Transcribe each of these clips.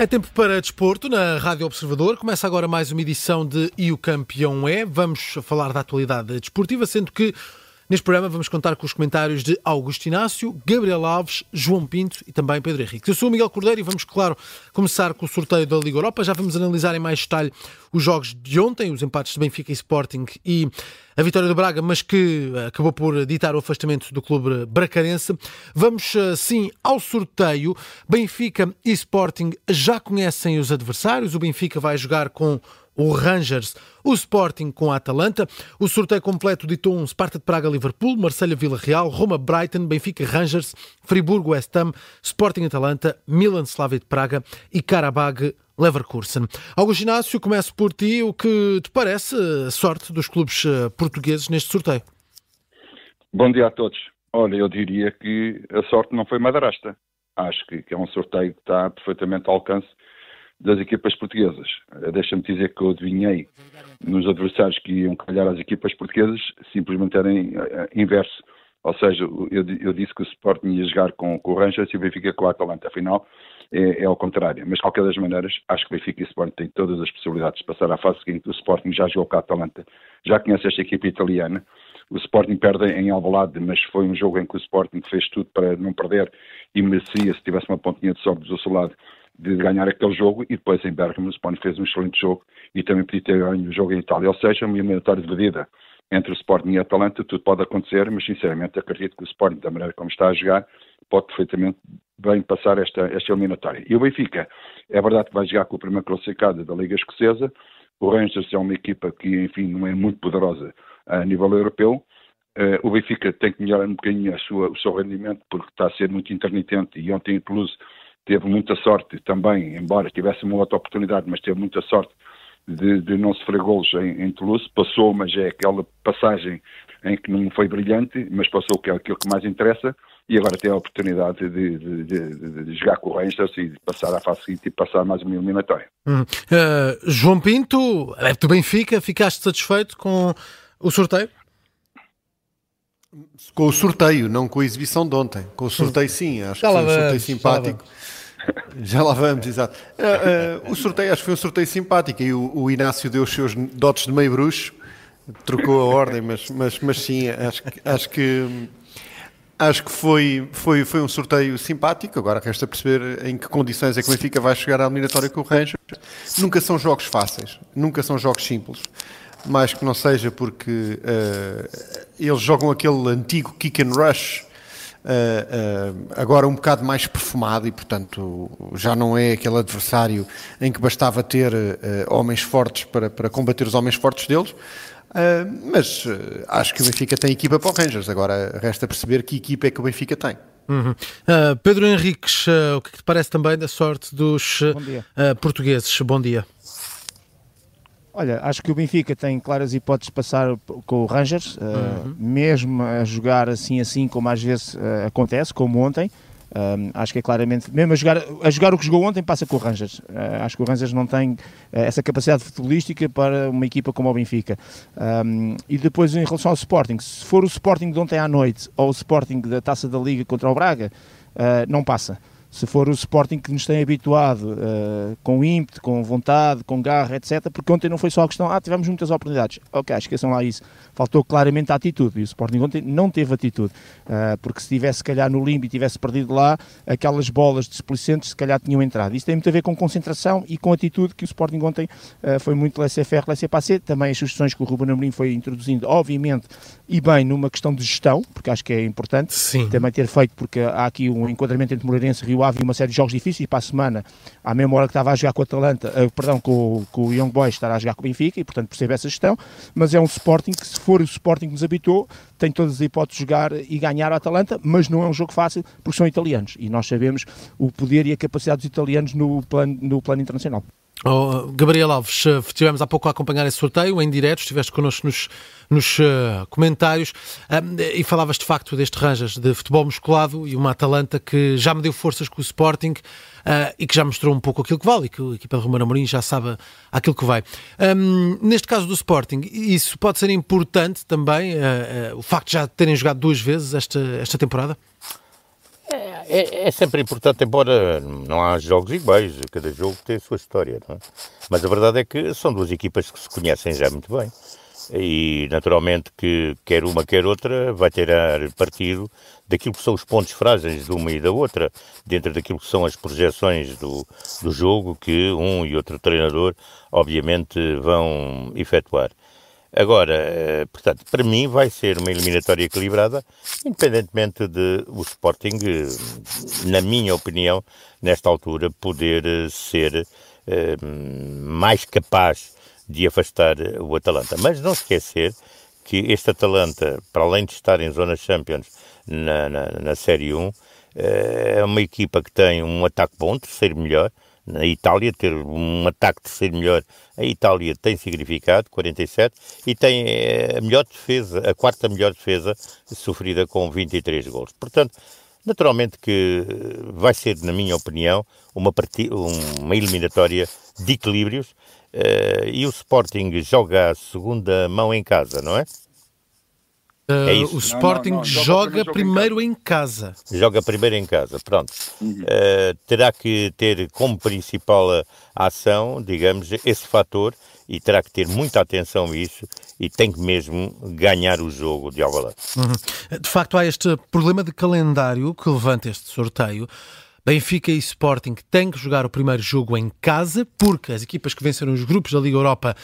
É tempo para desporto na Rádio Observador. Começa agora mais uma edição de E o Campeão é. Vamos falar da atualidade desportiva, sendo que Neste programa vamos contar com os comentários de Augusto Inácio, Gabriel Alves, João Pinto e também Pedro Henrique. Eu sou o Miguel Cordeiro e vamos, claro, começar com o sorteio da Liga Europa. Já vamos analisar em mais detalhe os jogos de ontem, os empates de Benfica e Sporting e a vitória do Braga, mas que eh, acabou por ditar o afastamento do clube bracarense. Vamos, eh, sim, ao sorteio. Benfica e Sporting já conhecem os adversários. O Benfica vai jogar com o Rangers, o Sporting com a Atalanta. O sorteio completo ditou um Sparta de Praga Liverpool, Marselha Vila Real, Roma Brighton, Benfica Rangers, Friburgo West Ham, Sporting Atalanta, Milan Slavia de Praga e Karabag Leverkusen. Augusto Inácio, começo por ti. O que te parece a sorte dos clubes eh, portugueses neste sorteio? Bom dia a todos. Olha, eu diria que a sorte não foi madrasta. Acho que, que é um sorteio que está perfeitamente ao alcance das equipas portuguesas. Eh, deixa-me dizer que eu adivinhei nos adversários que iam calhar às equipas portuguesas, simplesmente era eh, inverso. Ou seja, eu, eu, disse que o Sporting ia jogar com, com o Rangers e o Benfica com o Atalanta. Afinal, é, é ao contrário. Mas, de qualquer das maneiras, acho que o Benfica e o Sporting têm todas as possibilidades de passar à fase seguinte. O Sporting já jogou com a Atalanta, já conhece esta equipa italiana. O Sporting perde em Alvalade, mas foi um jogo em que o Sporting fez tudo para não perder e merecia, se tivesse uma pontinha de sorte do seu lado, de ganhar aquele jogo e depois em Bergamo o Sporting fez um excelente jogo e também podia ter ganho o jogo em Itália. Ou seja, uma eliminatória dividida entre o Sporting e a Atalanta, tudo pode acontecer, mas sinceramente acredito que o Sporting, da maneira como está a jogar, pode perfeitamente bem passar esta, esta eliminatória. E o Benfica, é verdade que vai jogar com o primeiro classificado da Liga Escocesa, o Rangers é uma equipa que, enfim, não é muito poderosa a nível europeu, Uh, o Benfica tem que melhorar um bocadinho sua, o seu rendimento porque está a ser muito intermitente e ontem em Toulouse teve muita sorte também, embora tivesse uma outra oportunidade, mas teve muita sorte de, de não sofrer golos em, em, Toulouse. Passou, mas é aquela passagem em que não foi brilhante, mas passou que é aquilo que mais interessa. E agora tem a oportunidade de, de, de jogar com o Rangers e passar à fase seguinte e passar mais uma eliminatória. Hum. Uh, João Pinto, adepto do Benfica, ficaste satisfeito com o sorteio? Com o sorteio, não com a exibição de ontem. Com o sorteio, sim, acho já que foi um sorteio simpático. Já lá vamos, exato. Uh, uh, o sorteio, acho que foi um sorteio simpático e o, o, Inácio deu os seus dotes de meio bruxo, trocou a ordem, mas, mas, mas sim, acho, acho que. Acho que foi, foi, foi um sorteio simpático. Agora resta perceber em que condições é que o Benfica vai chegar à eliminatória com o Rangers. Nunca são jogos fáceis, nunca são jogos simples. Mais que não seja porque uh, eles jogam aquele antigo kick and rush Uh, uh, agora um bocado mais perfumado e, portanto, já não é aquele adversário em que bastava ter uh, homens fortes para, para combater os homens fortes deles. mas acho que o Benfica tem equipa para o Rangers. Agora resta perceber que equipa é que o Benfica tem. Uhum. Pedro Henriques, o que, é que te parece também da sorte dos portugueses? Bom dia. Olha, acho que o Benfica tem claras hipóteses de passar com o Rangers, uh, uhum. mesmo a jogar assim assim como às vezes uh, acontece, como ontem. Um, acho que é claramente, mesmo a jogar, a jogar o que jogou ontem, passa com o Rangers. Uh, acho que o Rangers não tem uh, essa capacidade futebolística para uma equipa como o Benfica. Um, e depois, em relação ao Sporting, se for o Sporting de ontem à noite ou o Sporting da taça da Liga contra o Braga, uh, não passa se for o Sporting que nos tem habituado uh, com ímpeto, com vontade, com garra, etc. Porque ontem não foi só a questão, ah, tivemos muitas oportunidades. Ok, esqueçam lá isso. Faltou claramente a atitude e o Sporting ontem não teve atitude. Uh, porque se tivesse, se calhar, no limbo e tivesse perdido lá, aquelas bolas displicentes, se calhar, tinham entrado. Isso tem muito a ver com concentração e com atitude que o Sporting ontem uh, foi muito laissez-faire, laissez-passer. Também as sugestões que o Ruben Amorim foi introduzindo, obviamente, e bem, numa questão de gestão, porque acho que é importante Sim. também ter feito, porque há aqui um enquadramento entre Moreirense e Rio E uma série de jogos difíceis para a semana, à mesma hora que estava a jogar com o Atalanta, uh, perdão, com, com o Young Boys, estará a jogar com o Benfica e, portanto, percebe essa gestão, mas é um Sporting que, se for o Sporting que nos habitou, tem todas as hipóteses de jogar e ganhar o Atalanta, mas não é um jogo fácil porque são italianos e nós sabemos o poder e a capacidade dos italianos no plano, no plano internacional. Oh, Gabriel Alves, eh, estivemos há pouco a acompanhar esse sorteio em direto, estiveste connosco nos, nos uh, comentários uh, e falavas de facto deste Ranjas de futebol musculado e uma Atalanta que já me deu forças com o Sporting uh, e que já mostrou um pouco aquilo que vale e que a equipa de Romano Amorim já sabe aquilo que vai. Um, neste caso do Sporting, isso pode ser importante também, o facto de já terem jogado duas vezes esta, esta temporada? É, é, sempre importante, embora não há jogos iguais, cada jogo tem a sua história, é? Mas a verdade é que são duas equipas que se conhecem já muito bem. E naturalmente que quer uma quer outra vai ter partido daquilo que são os pontos frágeis de uma e da outra, dentro daquilo que são as projeções do, do jogo que um e outro treinador obviamente vão efetuar. Agora, eh, portanto, para mim vai ser uma eliminatória equilibrada, independentemente de o Sporting, eh, na minha opinião, nesta altura, poder eh, ser mais capaz de afastar o Atalanta. Mas não esquecer que este Atalanta, para além de estar em zona Champions na, na, na Série 1, é uma equipa que tem um ataque bom, terceiro melhor, na Itália, ter um ataque de ser melhor, a Itália tem significado, 47, e tem eh, a melhor defesa, a quarta melhor defesa, sofrida com 23 gols. Portanto, naturalmente que vai ser, na minha opinião, uma, uma eliminatória de equilíbrios, uh, e o Sporting joga a segunda mão em casa, não é? Uh, é isso. O Sporting não, não, não. Joga, joga, primeiro em casa. Joga primeiro em casa, pronto. Uhum. Uh, terá que ter como principal ação, digamos, esse fator e terá que ter muita atenção a isso e tem que mesmo ganhar o jogo de Alvalade. Uhum. De facto, há este problema de calendário que levanta este sorteio. Benfica e Sporting têm que jogar o primeiro jogo em casa, porque as equipas que venceram os grupos da Liga Europa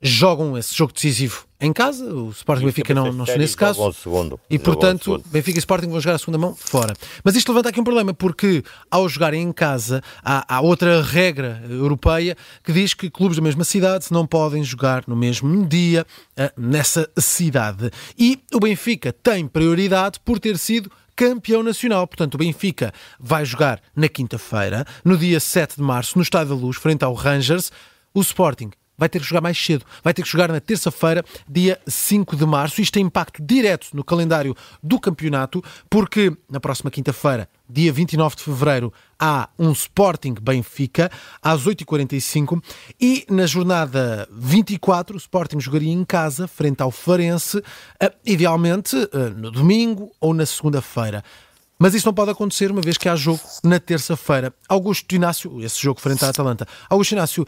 jogam esse jogo decisivo em casa, o Sporting e Benfica não, não nesse caso. Segundo, e portanto, Benfica e Sporting vão jogar a segunda mão fora. Mas isto levanta aqui um problema, porque ao jogarem em casa, há, há, outra regra europeia que diz que clubes da mesma cidade não podem jogar no mesmo dia uh, nessa cidade. E o Benfica tem prioridade por ter sido campeão nacional. Portanto, o Benfica vai jogar na quinta-feira, no dia 7 de março, no Estádio da Luz, frente ao Rangers. O Sporting vai ter que jogar mais cedo. Vai ter que jogar na terça-feira, dia 5 de março. Isto tem impacto direto no calendário do campeonato, porque na próxima quinta-feira, dia 29 de fevereiro, há um Sporting Benfica às 8h45 e na jornada 24 o Sporting jogaria em casa frente ao Farense, eh, idealmente eh, no domingo ou na segunda-feira. Mas isso não pode acontecer uma vez que há jogo na terça-feira. Augusto Inácio, esse jogo frente à Atalanta. Augusto Inácio,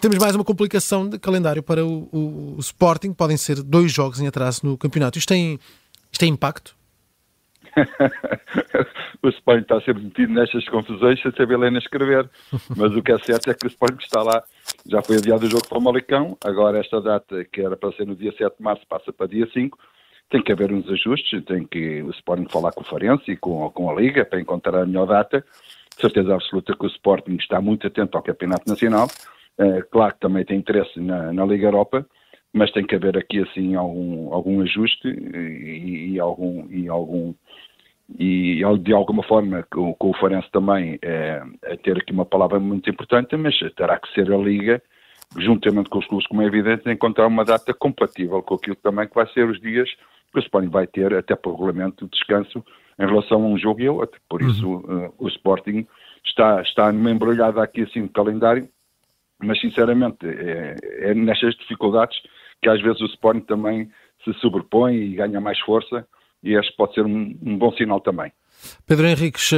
temos mais uma complicação de calendário para o, o, o Sporting. Podem ser dois jogos em atraso no campeonato. Isto tem, isto tem impacto? o Sporting está sempre metido nestas confusões sem saber ler nem escrever. Mas o que é certo é que o Sporting está lá. Já foi adiado o jogo para o Malicão. Agora esta data, que era para ser no dia 7 de março, passa para dia 5 tem que haver uns ajustes, tem que o Sporting falar com o Farense e com, com a Liga para encontrar a melhor data. Certeza absoluta que o Sporting está muito atento ao Campeonato Nacional. É, claro que também tem interesse na, na, Liga Europa, mas tem que haver aqui assim algum, algum ajuste e, e algum, e algum e de alguma forma com, com o Farense também é, é, ter aqui uma palavra muito importante, mas terá que ser a Liga, juntamente com os clubes, como é evidente, encontrar uma data compatível com aquilo também que vai ser os dias que o Sporting vai ter, até por regulamento, de descanso em relação a um jogo e a outro. Por uhum. isso, uh, o Sporting está, está numa embrulhada aqui assim no calendário, mas sinceramente é, é nestas dificuldades que às vezes o Sporting também se sobrepõe e ganha mais força e este pode ser um, um bom sinal também. Pedro Henriques, uh,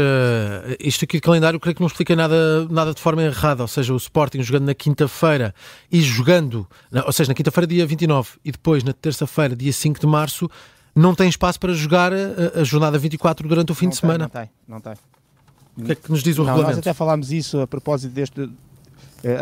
isto aqui de calendário creio que não explica nada, nada de forma errada, ou seja, o Sporting jogando na quinta-feira e jogando, ou seja, na quinta-feira dia 29 e depois na terça-feira dia 5 de março, não tem espaço para jogar a, a jornada 24 durante o fim não de tem, semana. Não tem, não tem. O que é que nos diz o não, regulamento? Nós até falámos isso a propósito deste, eh,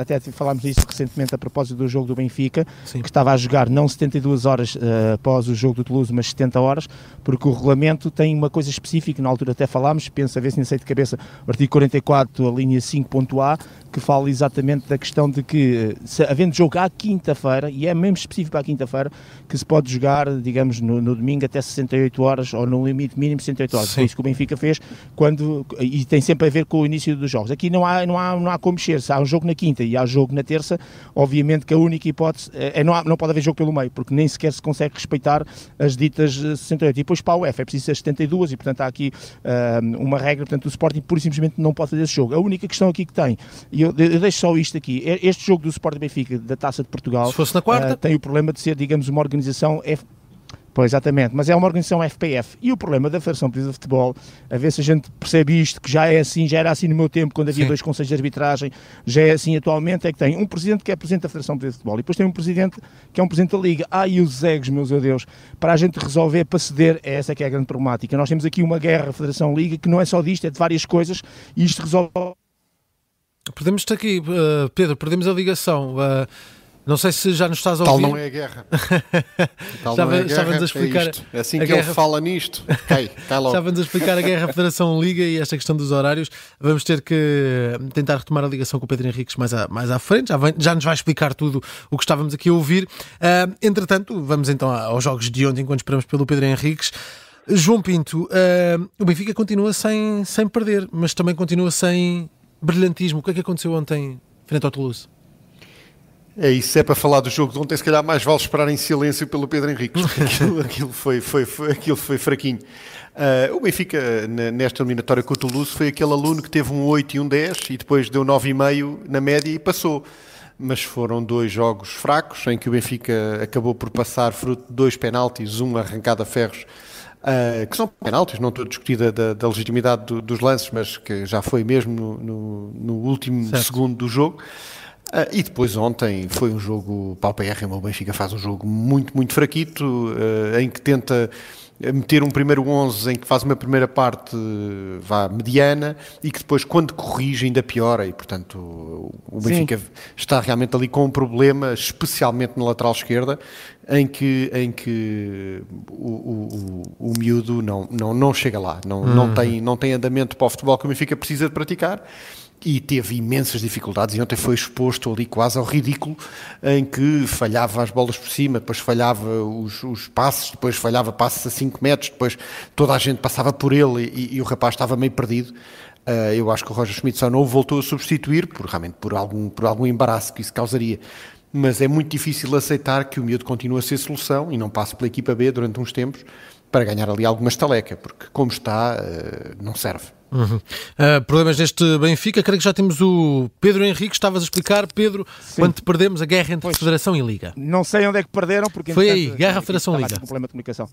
até falámos disso recentemente a propósito do jogo do Benfica, Sim. que estava a jogar não 72 horas uh, após o jogo do Toulouse, mas 70 horas, porque o regulamento tem uma coisa específica, na altura até falámos, penso a ver se não sei de cabeça, o artigo 44, a linha 5.a, que fala exatamente da questão de que, se, havendo jogo à quinta-feira, e é mesmo específico a quinta-feira, que se pode jogar, digamos, no, no, domingo até 68 horas, ou no limite mínimo 68 horas. Sim. Foi isso que o Benfica fez, quando, e tem sempre a ver com o início dos jogos. Aqui não há, não há, não há como mexer, se há um jogo na quinta e há jogo na terça, obviamente que a única hipótese é, é não, há, não pode haver jogo pelo meio, porque nem sequer se consegue respeitar as ditas 68. E depois para a UEFA é preciso ser 72 e, portanto, há aqui uh, uma regra, portanto, o Sporting pura e simplesmente não pode fazer esse jogo. A única questão aqui que tem, e eu, eu deixo só isto aqui. Este jogo do Sport Benfica da Taça de Portugal Se fosse na quarta? Uh, tem o problema de ser, digamos, uma organização Pois, exatamente, mas é uma organização FPF. E o problema da Federação Portuguesa de Futebol, a ver se a gente percebe isto, que já é assim, já era assim no meu tempo, quando havia Sim. dois conselhos de arbitragem, já é assim atualmente, é que tem um presidente que é presidente da Federação Portuguesa de Futebol e depois tem um presidente que é um presidente da Liga. E os egos, meus Deus, para a gente resolver, para ceder, é essa que é a grande problemática. Nós temos aqui uma guerra Federação-Liga que não é só disto, é de várias coisas e isto resolve. Perdemos estar aqui, uh, Pedro, perdemos a ligação. Uh, não sei se já nos estás a ouvir. Tal não é a guerra. Tal estava, não é a guerra, a explicar. É, é assim que guerra... ele fala nisto. Cai, cai logo. Estava-nos a explicar a guerra Federação Liga e esta questão dos horários. Vamos ter que tentar retomar a ligação com o Pedro Henriques mais à, mais à frente. Já, vem, já nos vai explicar tudo o que estávamos aqui a ouvir. Uh, entretanto, vamos então aos jogos de ontem, enquanto esperamos pelo Pedro Henriques. João Pinto, uh, o Benfica continua sem, sem perder, mas também continua sem brilhantismo. O que é que aconteceu ontem frente ao Toulouse? É isso, é para falar do jogo de ontem, se calhar mais vale esperar em silêncio pelo Pedro Henrique, aquilo, aquilo, foi, foi, foi, aquilo foi fraquinho. Uh, o Benfica, nesta eliminatória com o Toulouse, foi aquele aluno que teve um 8 e um 10 e depois deu 9,5 na média e passou. Mas foram dois jogos fracos, em que o Benfica acabou por passar fruto de dois penaltis, um arrancado a ferros, Uh, que são penaltis, não estou a discutir da, da legitimidade do, dos lances, mas que já foi mesmo no, no, no último certo. segundo do jogo. Uh, e depois ontem foi um jogo paupérrimo, o Benfica faz um jogo muito, muito fraquito, uh, em que tenta meter um primeiro 11 em que faz uma primeira parte vá mediana e que depois quando corrige ainda piora e portanto o Benfica Sim. está realmente ali com um problema especialmente na lateral esquerda em que, em que o, o, o, o miúdo não, não, não chega lá não, uhum. não, tem, não tem andamento para o futebol que o Benfica precisa de praticar e teve imensas dificuldades e ontem foi exposto ali quase ao ridículo em que falhava as bolas por cima, depois falhava os, os depois falhava passes a 5 metros, depois toda a gente passava por ele e, e o rapaz estava meio perdido. Uh, eu acho que o Roger Schmidt só não voltou a substituir, por, realmente por algum, por algum embaraço que isso causaria. Mas é muito difícil aceitar que o miúdo continue a ser solução e não passe pela equipa B durante uns tempos para ganhar ali alguma estaleca, porque como está, uh, não serve. Uhum. Uh, problemas neste Benfica, creio que já temos o Pedro Henrique, estavas a explicar, Pedro, Sim. quando perdemos a guerra entre pois, Federação e Liga. Não sei onde é que perderam, porque foi aí, guerra Federação-Liga. Um problema de comunicação.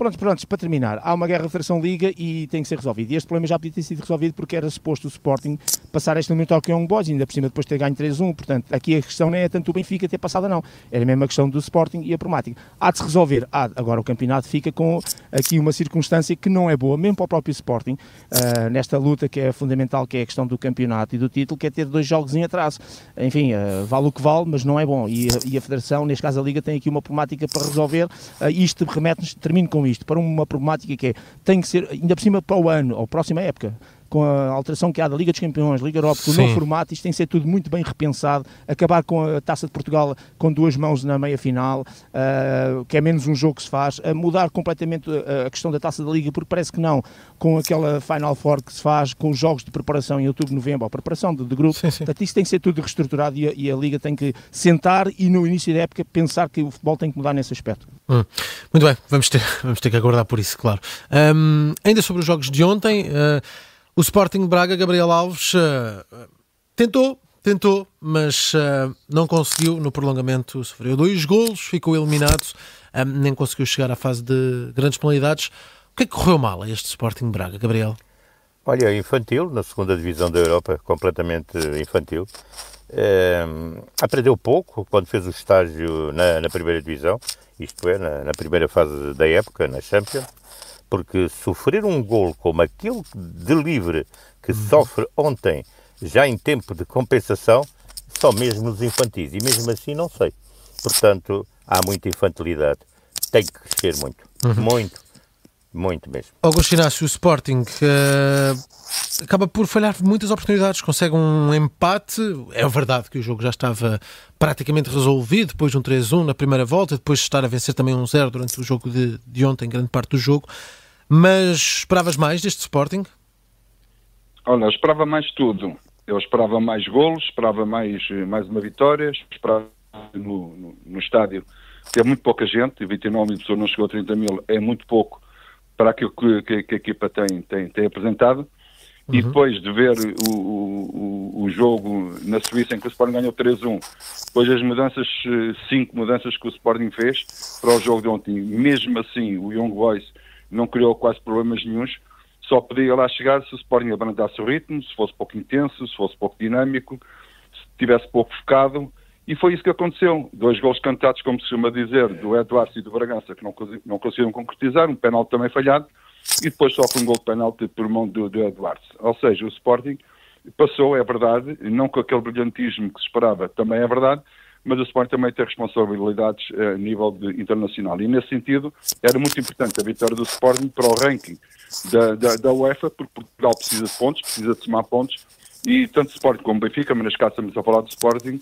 Pronto, pronto, para terminar, há uma guerra de Federação Liga e tem que ser resolvido. E este problema já podia ter sido resolvido porque era suposto o Sporting passar este momento ao Young Boys, ainda por cima depois ter ganho 3-1. Portanto, aqui a questão não é tanto o Benfica ter passado, não. Era mesmo a questão do Sporting e a problemática. Há de se resolver. Há, agora o campeonato fica com aqui uma circunstância que não é boa, mesmo para o próprio Sporting, uh, nesta luta que é fundamental, que é a questão do campeonato e do título, que é ter dois jogos em atraso. Enfim, uh, vale o que vale, mas não é bom. E, e, a Federação, neste caso a Liga, tem aqui uma problemática para resolver. Uh, isto remete-nos, termino com isto, para uma problemática que é, tem que ser, ainda por cima para o ano, ou próxima época, com a alteração que há da Liga dos Campeões, Liga Europa, com o novo formato, isto tem que ser tudo muito bem repensado, acabar com a Taça de Portugal com duas mãos na meia final, uh, que é menos um jogo que se faz, a mudar completamente a, a questão da Taça da Liga, porque parece que não, com aquela Final Four que se faz, com os jogos de preparação em outubro, novembro, a preparação de, de grupo, sim, sim. portanto isso tem que ser tudo reestruturado e a, e a, Liga tem que sentar e no início da época pensar que o futebol tem que mudar nesse aspecto. Hum. Muito bem, vamos ter, vamos ter que aguardar por isso, claro. Um, ainda sobre os jogos de ontem... Uh, o Sporting Braga, Gabriel Alves, uh, tentou, tentou, mas uh, não conseguiu no prolongamento. Sofreu dois golos, ficou eliminado, uh, nem conseguiu chegar à fase de grandes penalidades. O que é que correu mal a este Sporting Braga, Gabriel? Olha, infantil, na segunda divisão da Europa, completamente infantil. aprendeu pouco quando fez o estágio na, na primeira divisão, isto é, na, na, primeira fase da época, na Champions porque sofrer um gol como aquele de livre que uhum. sofre ontem, já em tempo de compensação, só mesmo nos infantis. E mesmo assim não sei. Portanto, há muita infantilidade. Tem que crescer muito. Uhum. Muito. Muito mesmo. Augusto Inácio, o Sporting uh, acaba por falhar muitas oportunidades, consegue um empate. É verdade que o jogo já estava praticamente resolvido depois de um 3-1 na primeira volta, depois de estar a vencer também um 0 durante o jogo de, de ontem, grande parte do jogo. Mas esperavas mais deste Sporting? Olha, eu esperava mais tudo. Eu esperava mais golos, esperava mais, mais uma vitória, esperava no, no, no estádio ter muito pouca gente, 29 mil pessoas não chegou a 30 mil, é muito pouco para aquilo que, que, que a equipa tem, tem, tem apresentado. uhum. e depois de ver o, o, o, jogo na Suíça em que o Sporting ganhou 3-1, depois as mudanças, cinco mudanças que o Sporting fez para o jogo de ontem, mesmo assim o Young Boys não criou quase problemas nenhums, só podia lá chegar se o Sporting abrandasse o ritmo, se fosse pouco intenso, se fosse pouco dinâmico, se tivesse pouco focado, e foi isso que aconteceu. Dois gols cantados, como se chama dizer, do Eduardo e do Bragança, que não, não conseguiram concretizar, um penal também falhado, e depois sofre um gol de penalti por mão do, do Eduardo. Ou seja, o Sporting passou, é verdade, não com aquele brilhantismo que se esperava, também é verdade, mas o Sporting também tem responsabilidades eh, a nível de, internacional. E nesse sentido, era muito importante a vitória do Sporting para o ranking da, da, da UEFA, porque Portugal precisa de pontos, precisa de somar pontos, e tanto Sporting como Benfica, mas neste caso estamos a falar do Sporting,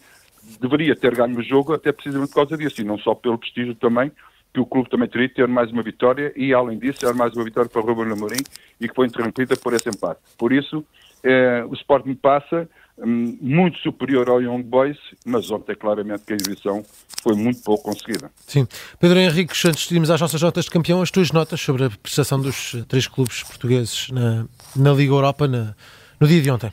deveria ter ganho o jogo até precisamente por causa disso, e não só pelo prestígio também, que o clube também teria de ter mais uma vitória, e além disso, era mais uma vitória para o Ruben Amorim, e que foi interrompida por esse empate. Por isso, eh, o Sporting passa muito superior ao Young Boys, mas ontem claramente que a exibição foi muito pouco conseguida. Sim. Pedro Henrique, antes de irmos às nossas notas de campeão, as tuas notas sobre a prestação dos três clubes portugueses na, na Liga Europa na, no dia de ontem.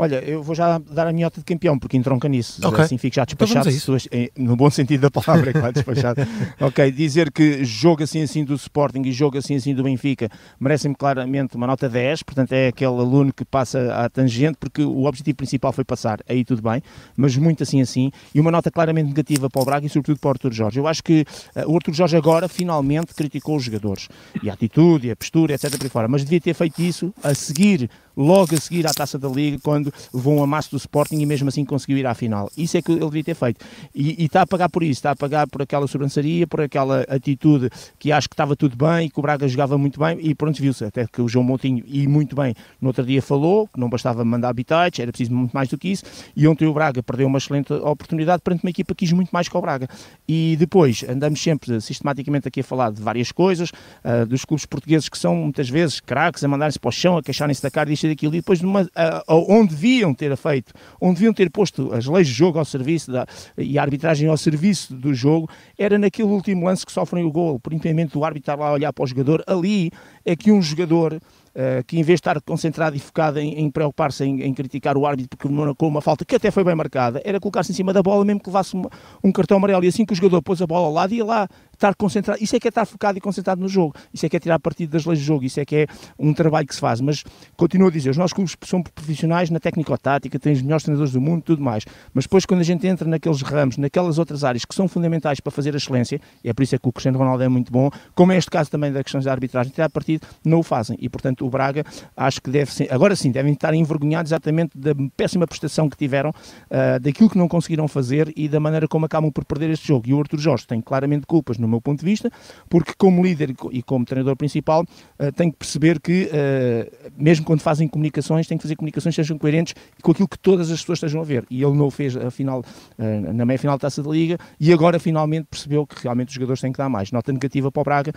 Olha, eu vou já dar a minha nota de campeão, porque entronca nisso. Okay. Assim fico já despachado, então no bom sentido da palavra, é claro, despachado. ok, dizer que jogo assim assim do Sporting e jogo assim assim do Benfica merecem-me claramente uma nota 10, portanto é aquele aluno que passa à tangente, porque o objetivo principal foi passar, aí tudo bem, mas muito assim assim, e uma nota claramente negativa para o Braga e sobretudo para o Arthur Jorge. Eu acho que uh, o Arthur Jorge agora finalmente criticou os jogadores, e a atitude, e a postura, etc. por fora, mas devia ter feito isso a seguir logo a seguir à Taça da Liga, quando levou um amasso do Sporting e mesmo assim conseguiu ir à final. Isso é que ele devia ter feito. E, e está a pagar por isso, está a pagar por aquela sobrançaria, por aquela atitude que acho que estava tudo bem e que o Braga jogava muito bem e pronto, viu-se. Até que o João Moutinho, e muito bem, no outro dia falou que não bastava mandar habitats, era preciso muito mais do que isso. E ontem o Braga perdeu uma excelente oportunidade perante uma equipa que quis muito mais que o Braga. E depois andamos sempre sistematicamente aqui a falar de várias coisas, uh, dos clubes portugueses que são muitas vezes craques, a mandarem-se para o chão, a queixarem-se da cara disto e daquilo, e depois numa, uh, onde deviam ter feito, onde deviam ter posto as leis de jogo ao serviço da, e a arbitragem ao serviço do jogo, era naquele último lance que sofrem o gol, por impedimento do árbitro estar lá a olhar para o jogador. Ali é que um jogador Uh, que em vez de estar concentrado e focado em, em preocupar-se em, em, criticar o árbitro porque marcou uma falta que até foi bem marcada, era colocar-se em cima da bola mesmo que levasse uma, um cartão amarelo e assim que o jogador pôs a bola ao lado ia lá estar concentrado, isso é que é estar focado e concentrado no jogo, isso é que é tirar partido das leis do jogo, isso é que é um trabalho que se faz, mas continuo a dizer, os nossos clubes são profissionais na técnico-tática, têm os melhores treinadores do mundo, tudo mais, mas depois quando a gente entra naqueles ramos, naquelas outras áreas que são fundamentais para fazer a excelência, e é por isso é que o Cristiano Ronaldo é muito bom, como é este caso também da questão da arbitragem, tirar partido, não o fazem, e portanto o Braga acho que deve ser, agora sim, devem estar envergonhados exatamente da péssima prestação que tiveram, uh, daquilo que não conseguiram fazer e da maneira como acabam por perder este jogo, e o Arthur Jorge tem claramente culpas no meu ponto de vista, porque como líder e como treinador principal uh, tem que perceber que, uh, mesmo quando fazem comunicações, tem que fazer comunicações que sejam coerentes com aquilo que todas as pessoas estejam a ver. E ele não o fez afinal, uh, na meia-final da Taça da Liga e agora finalmente percebeu que realmente os jogadores têm que dar mais. Nota negativa para o Braga,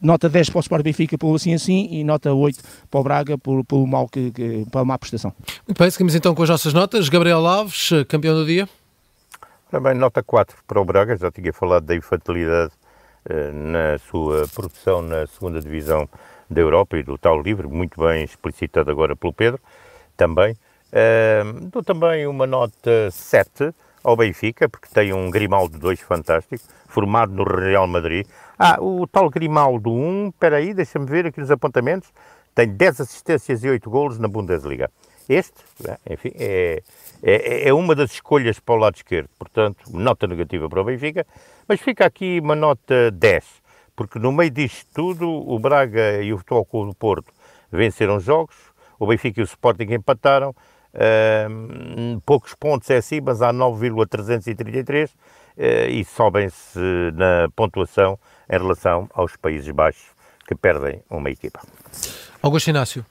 nota 10 para o Sport Benfica pelo assim assim e nota 8 para o Braga por, pelo mal que, que, pela má prestação. Muito bem, seguimos então com as nossas notas. Gabriel Alves, campeão do dia. Também nota 4 para o Braga, já tinha falado da infantilidade eh, na sua produção na segunda divisão da Europa e do tal livro, muito bem explicitado agora pelo Pedro, também. Uh, dou também uma nota 7 ao Benfica, porque tem um Grimaldo 2 fantástico, formado no Real Madrid. Ah, o tal Grimaldo 1, espera aí, deixa-me ver aqui nos apontamentos, tem 10 assistências e 8 golos na Bundesliga. Este, né, enfim, é, é, é, uma das escolhas para o lado esquerdo. Portanto, nota negativa para o Benfica. Mas fica aqui uma nota 10, porque no meio disto tudo, o Braga e o Futebol Clube do Porto venceram jogos, o Benfica e o Sporting empataram. Poucos pontos é assim, mas há 9,333 uh, e sobem-se na pontuação em relação aos Países Baixos, que perdem uma equipa. Augusto Inácio.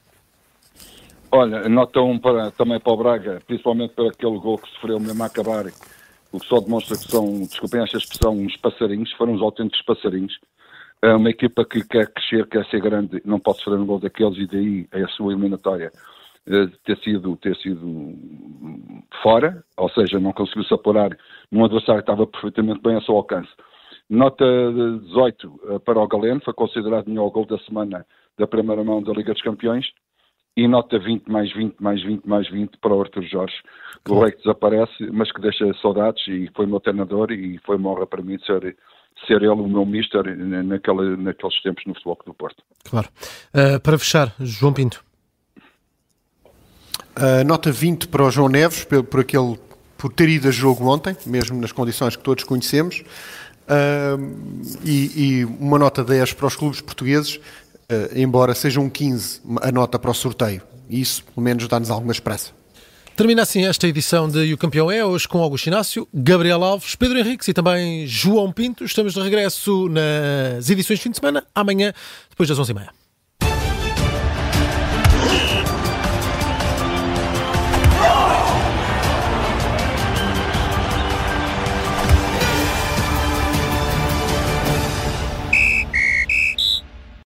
Olha, nota um para, também para o Braga, principalmente para aquele gol que sofreu mesmo a acabar, o que só demonstra que são, desculpem esta expressão, uns passarinhos, foram uns autênticos passarinhos. É uma equipa que quer crescer, quer ser grande, não pode sofrer um gol daqueles e daí a sua eliminatória eh, ter sido, ter sido fora, ou seja, não conseguiu-se apurar num adversário que estava perfeitamente bem a seu alcance. Nota 18 eh, para o Galeno, foi considerado melhor gol da semana da primeira mão da Liga dos Campeões e nota 20 mais 20 mais 20 mais 20 para o Arthur Jorge. O rei que desaparece, mas que deixa saudades e foi meu treinador e foi uma honra para mim ser, ser ele o meu mister naquela, naqueles tempos no Futebol do Porto. Claro. Uh, para fechar, João Pinto. Uh, nota 20 para o João Neves, por, por, aquele, por ter ido a jogo ontem, mesmo nas condições que todos conhecemos. Uh, e, e, uma nota 10 para os clubes portugueses, embora seja um 15 a nota para o sorteio. Isso, pelo menos, dá-nos alguma esperança. Termina assim esta edição de O Campeão é, hoje com Augusto Inácio, Gabriel Alves, Pedro Henriques e também João Pinto. Estamos de regresso nas edições de fim de semana, amanhã, depois das 11h30.